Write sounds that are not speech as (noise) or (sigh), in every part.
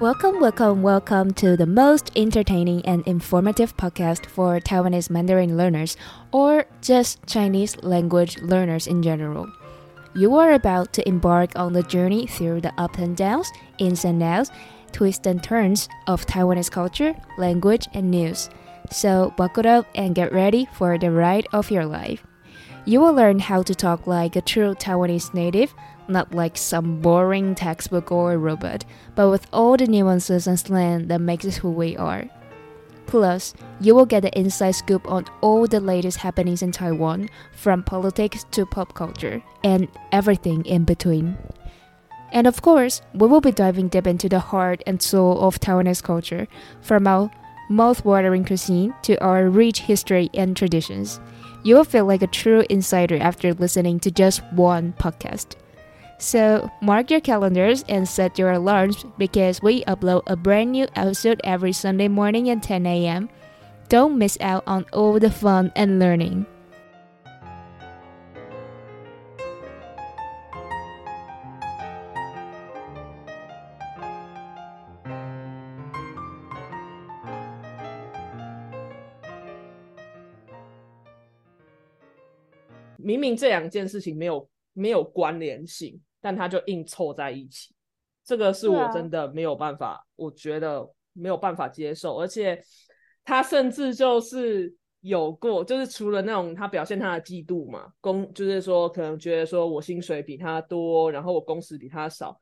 Welcome, welcome, welcome to the most entertaining and informative podcast for Taiwanese Mandarin learners or just Chinese language learners in general. You are about to embark on the journey through the ups and downs, ins and outs, twists and turns of Taiwanese culture, language, and news. So buckle up and get ready for the ride of your life. You will learn how to talk like a true Taiwanese native not like some boring textbook or robot, but with all the nuances and slang that makes us who we are. Plus, you will get the inside scoop on all the latest happenings in Taiwan, from politics to pop culture, and everything in between. And of course, we will be diving deep into the heart and soul of Taiwanese culture, from our mouth-watering cuisine to our rich history and traditions. You will feel like a true insider after listening to just one podcast. So mark your calendars and set your alarms because we upload a brand new episode every Sunday morning at 10 a.m. Don't miss out on all the fun and learning. 没有关联性，但他就硬凑在一起，这个是我真的没有办法，我觉得没有办法接受，而且他甚至就是有过，就是除了那种他表现他的嫉妒嘛，工就是说可能觉得说我薪水比他多，然后我工时比他少，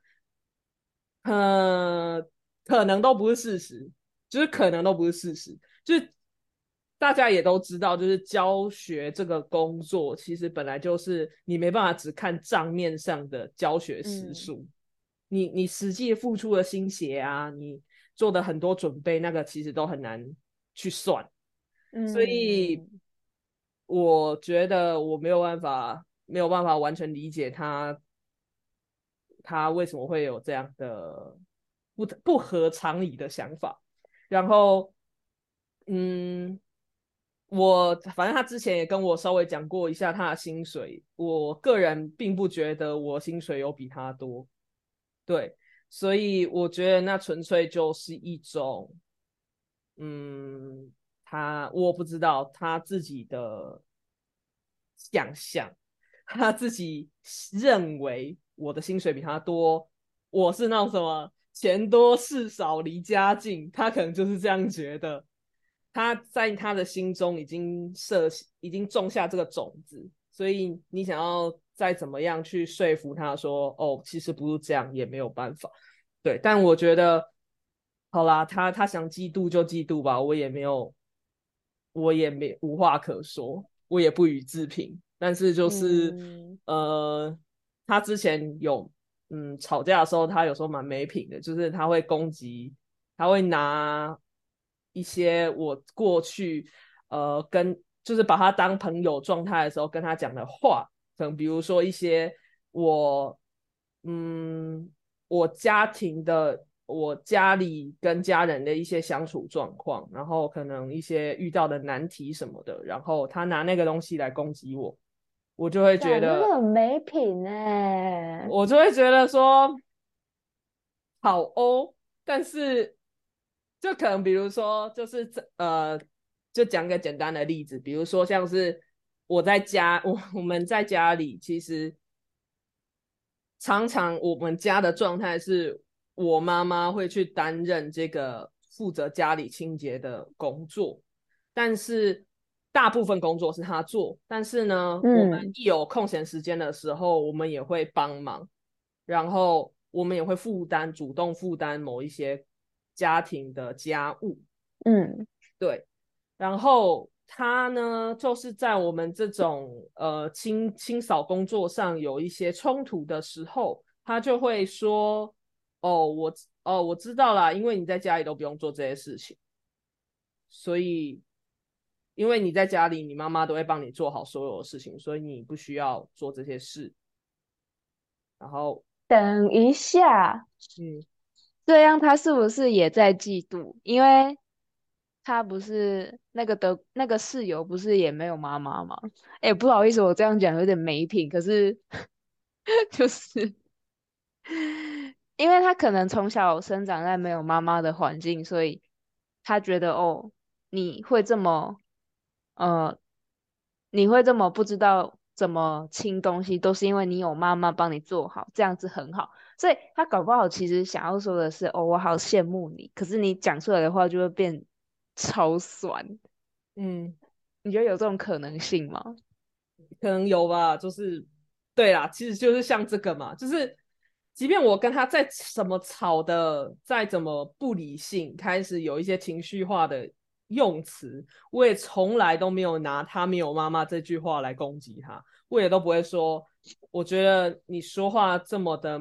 呃，可能都不是事实，就是可能都不是事实，就是。大家也都知道，就是教学这个工作，其实本来就是你没办法只看账面上的教学时数，你你实际付出的心血啊，你做的很多准备，那个其实都很难去算。嗯，所以我觉得我没有办法，没有办法完全理解他，他为什么会有这样的不不合常理的想法。然后，嗯。我反正他之前也跟我稍微讲过一下他的薪水，我个人并不觉得我薪水有比他多，对，所以我觉得那纯粹就是一种，嗯，他我不知道他自己的想象，他自己认为我的薪水比他多，我是那种什么钱多事少离家近，他可能就是这样觉得。他在他的心中已经设，已经种下这个种子，所以你想要再怎么样去说服他说，哦，其实不是这样，也没有办法。对，但我觉得，好啦，他他想嫉妒就嫉妒吧，我也没有，我也没无话可说，我也不予置评。但是就是，呃，他之前有，嗯，吵架的时候，他有时候蛮没品的，就是他会攻击，他会拿。一些我过去，呃，跟就是把他当朋友状态的时候跟他讲的话，可能比如说一些我，嗯，我家庭的，我家里跟家人的一些相处状况，然后可能一些遇到的难题什么的，然后他拿那个东西来攻击我，我就会觉得很没品哎，我就会觉得说好哦，但是。就可能，比如说，就是这呃，就讲个简单的例子，比如说，像是我在家，我我们在家里，其实常常我们家的状态是，我妈妈会去担任这个负责家里清洁的工作，但是大部分工作是她做，但是呢，我们一有空闲时间的时候，我们也会帮忙，然后我们也会负担，主动负担某一些。家庭的家务，嗯，对。然后他呢，就是在我们这种呃清清扫工作上有一些冲突的时候，他就会说：“哦，我哦，我知道了，因为你在家里都不用做这些事情，所以因为你在家里，你妈妈都会帮你做好所有的事情，所以你不需要做这些事。”然后，等一下，嗯。这样他是不是也在嫉妒？因为他不是那个的，那个室友，不是也没有妈妈吗？哎，不好意思，我这样讲有点没品，可是 (laughs) 就是因为他可能从小生长在没有妈妈的环境，所以他觉得哦，你会这么呃，你会这么不知道。什么轻东西都是因为你有妈妈帮你做好，这样子很好。所以他搞不好其实想要说的是，哦，我好羡慕你。可是你讲出来的话就会变超酸。嗯，你觉得有这种可能性吗？(laughs) 可能有吧，就是对啦，其实就是像这个嘛，就是即便我跟他再什么吵的，再怎么不理性，开始有一些情绪化的。用词，我也从来都没有拿他没有妈妈这句话来攻击他，我也都不会说。我觉得你说话这么的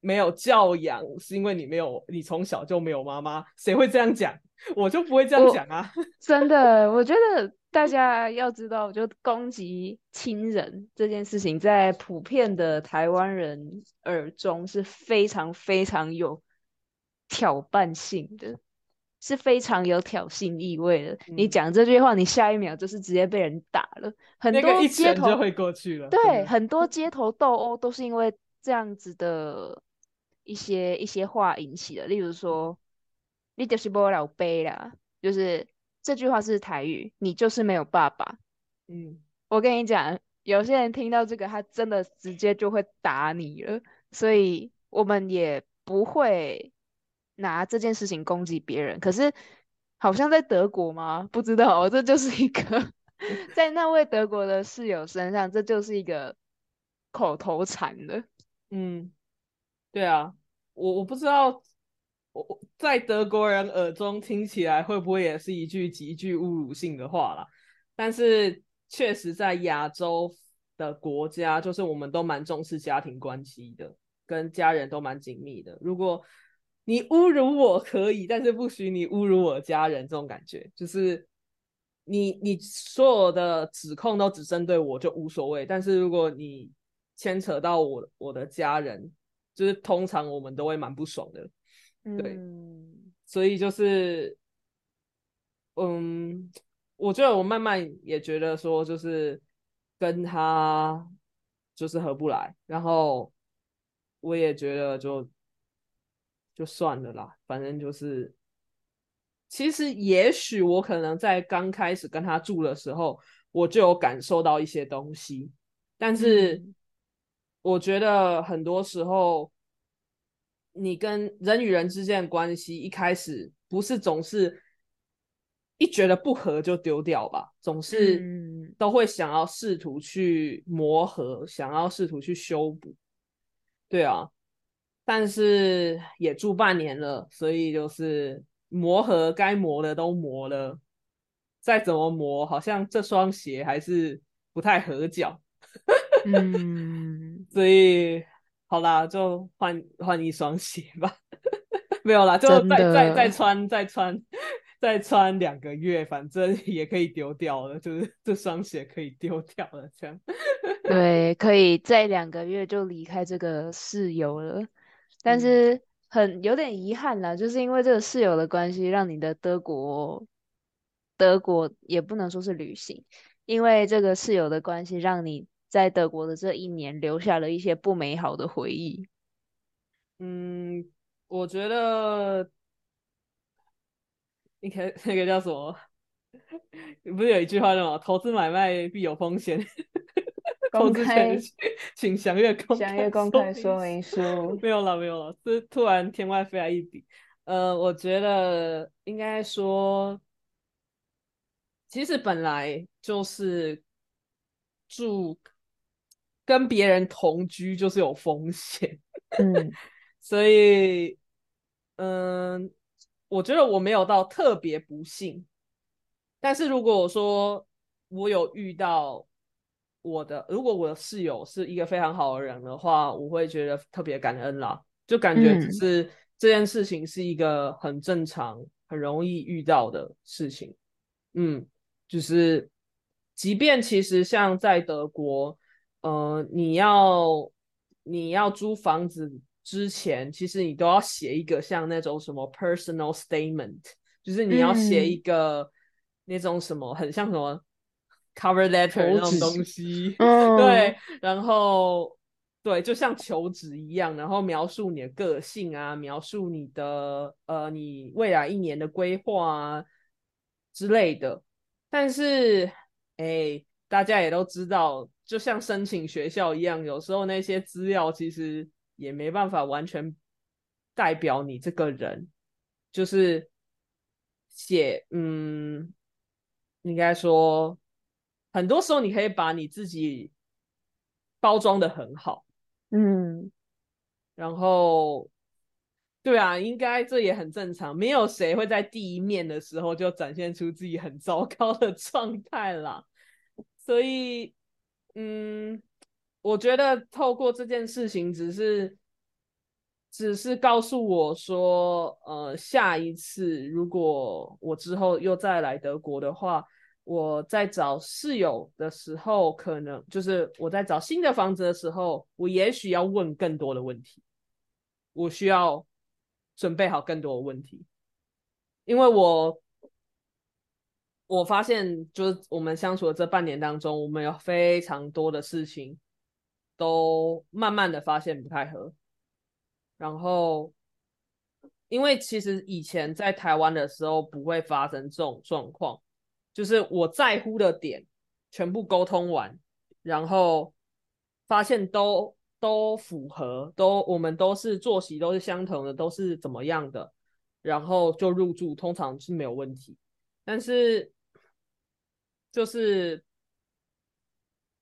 没有教养，是因为你没有，你从小就没有妈妈，谁会这样讲？我就不会这样讲啊！(laughs) 真的，我觉得 (laughs) 大家要知道，就攻击亲人这件事情，在普遍的台湾人耳中是非常非常有挑拌性的。是非常有挑衅意味的。你讲这句话，你下一秒就是直接被人打了。很多街头就会过去了。对，很多 (laughs) 街头斗殴都是因为这样子的一些一些话引起的。例如说，你就是不老背啦，就是这句话是台语，你就是没有爸爸。嗯，我跟你讲，有些人听到这个，他真的直接就会打你了。所以我们也不会。拿这件事情攻击别人，可是好像在德国吗？不知道哦。这就是一个 (laughs) 在那位德国的室友身上，这就是一个口头禅的。嗯，对啊，我我不知道，我我在德国人耳中听起来会不会也是一句极具侮辱性的话啦？但是确实在亚洲的国家，就是我们都蛮重视家庭关系的，跟家人都蛮紧密的。如果你侮辱我可以，但是不许你侮辱我家人。这种感觉就是，你你所有的指控都只针对我，就无所谓。但是如果你牵扯到我我的家人，就是通常我们都会蛮不爽的。对，所以就是，嗯，我觉得我慢慢也觉得说，就是跟他就是合不来，然后我也觉得就。就算了啦，反正就是，其实也许我可能在刚开始跟他住的时候，我就有感受到一些东西，但是我觉得很多时候，你跟人与人之间的关系一开始不是总是一觉得不合就丢掉吧，总是都会想要试图去磨合，想要试图去修补，对啊。但是也住半年了，所以就是磨合该磨的都磨了，再怎么磨，好像这双鞋还是不太合脚，嗯，(laughs) 所以好啦，就换换一双鞋吧，(laughs) 没有啦，就再再再穿再穿 (laughs) 再穿两个月，反正也可以丢掉了，就是这双鞋可以丢掉了，这样，对，可以再两个月就离开这个室友了。但是很有点遗憾啦，就是因为这个室友的关系，让你的德国德国也不能说是旅行，因为这个室友的关系，让你在德国的这一年留下了一些不美好的回忆。嗯，我觉得，你看 (laughs) 那个叫什么，(laughs) 不是有一句话叫吗？投资买卖必有风险。(laughs) 投资前，请详阅公详阅公开说明书。(laughs) 没有了，没有了。是突然天外飞来一笔。呃，我觉得应该说，其实本来就是住跟别人同居就是有风险。嗯。(laughs) 所以，嗯，我觉得我没有到特别不幸。但是如果我说我有遇到。我的如果我的室友是一个非常好的人的话，我会觉得特别感恩啦，就感觉就是这件事情是一个很正常、很容易遇到的事情。嗯，就是即便其实像在德国，呃，你要你要租房子之前，其实你都要写一个像那种什么 personal statement，就是你要写一个那种什么很像什么。cover letter 那种东西，(laughs) 对，然后对，就像求职一样，然后描述你的个性啊，描述你的呃，你未来一年的规划啊之类的。但是，哎，大家也都知道，就像申请学校一样，有时候那些资料其实也没办法完全代表你这个人，就是写，嗯，应该说。很多时候，你可以把你自己包装的很好，嗯，然后，对啊，应该这也很正常，没有谁会在第一面的时候就展现出自己很糟糕的状态啦，(laughs) 所以，嗯，我觉得透过这件事情，只是，只是告诉我说，呃，下一次如果我之后又再来德国的话。我在找室友的时候，可能就是我在找新的房子的时候，我也许要问更多的问题，我需要准备好更多的问题，因为我我发现，就是我们相处的这半年当中，我们有非常多的事情都慢慢的发现不太合，然后因为其实以前在台湾的时候不会发生这种状况。就是我在乎的点，全部沟通完，然后发现都都符合，都我们都是作息都是相同的，都是怎么样的，然后就入住，通常是没有问题。但是就是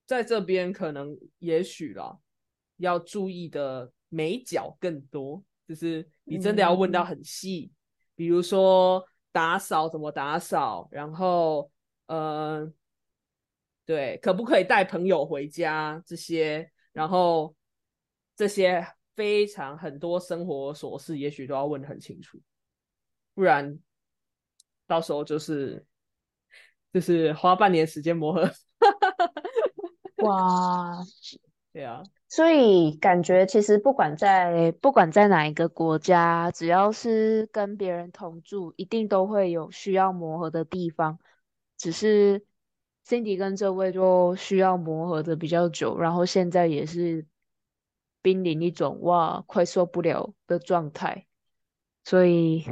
在这边可能也许了，要注意的美角更多，就是你真的要问到很细，比如说。打扫怎么打扫？然后，呃，对，可不可以带朋友回家这些？然后这些非常很多生活琐事，也许都要问的很清楚，不然到时候就是就是花半年时间磨合。(laughs) 哇！对啊，所以感觉其实不管在不管在哪一个国家，只要是跟别人同住，一定都会有需要磨合的地方。只是 Cindy 跟这位就需要磨合的比较久，然后现在也是濒临一种哇，快受不了的状态。所以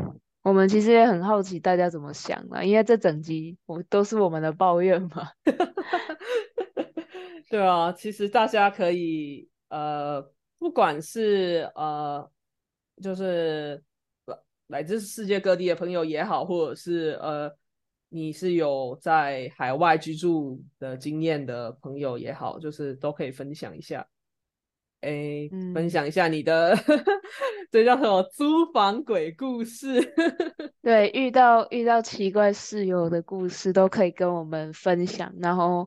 我们其实也很好奇大家怎么想啊？因为这整集我都是我们的抱怨嘛。(laughs) 对啊，其实大家可以，呃，不管是呃，就是来自世界各地的朋友也好，或者是呃，你是有在海外居住的经验的朋友也好，就是都可以分享一下，哎，分享一下你的 (laughs) 这叫什么租房鬼故事？(laughs) 对，遇到遇到奇怪室友的故事都可以跟我们分享，然后。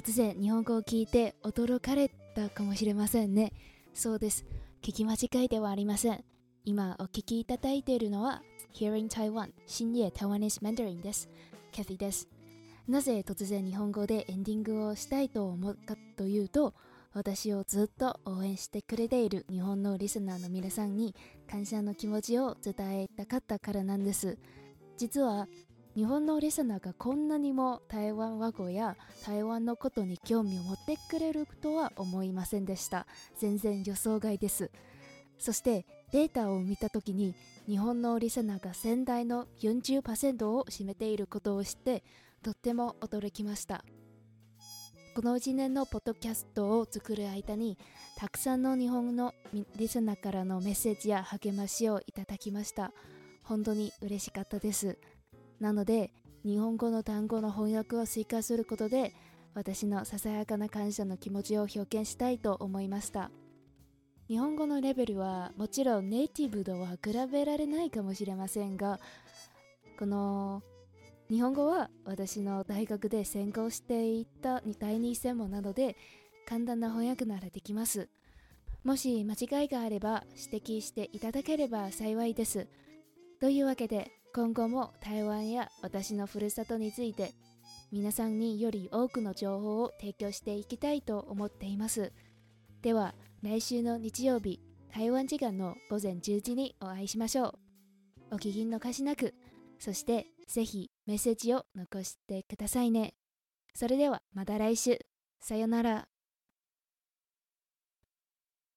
突然日本語を聞いて驚かれたかもしれませんねそうです聞き間違いではありません今お聞きいただいているのは Hearing Taiwan 新夜 Taiwanese Mandarin ですキャ h ィですなぜ突然日本語でエンディングをしたいと思ったというと私をずっと応援してくれている日本のリスナーの皆さんに感謝の気持ちを伝えたかったからなんです実は日本のリスナーがこんなにも台湾和語や台湾のことに興味を持ってくれるとは思いませんでした全然予想外ですそしてデータを見た時に日本のリスナーが先代の40%を占めていることを知ってとっても驚きましたこの1年のポッドキャストを作る間にたくさんの日本のリスナーからのメッセージや励ましをいただきました本当に嬉しかったですなので日本語の単語の翻訳を追加することで私のささやかな感謝の気持ちを表現したいと思いました日本語のレベルはもちろんネイティブとは比べられないかもしれませんがこの日本語は私の大学で専攻していた第二専門なので簡単な翻訳ならできますもし間違いがあれば指摘していただければ幸いですというわけで今後も台湾や私のふるさとについて皆さんにより多くの情報を提供していきたいと思っていますでは来週の日曜日台湾時間の午前10時にお会いしましょうお聞き貸しなくそしてぜひメッセージを残してくださいねそれではまた来週さよなら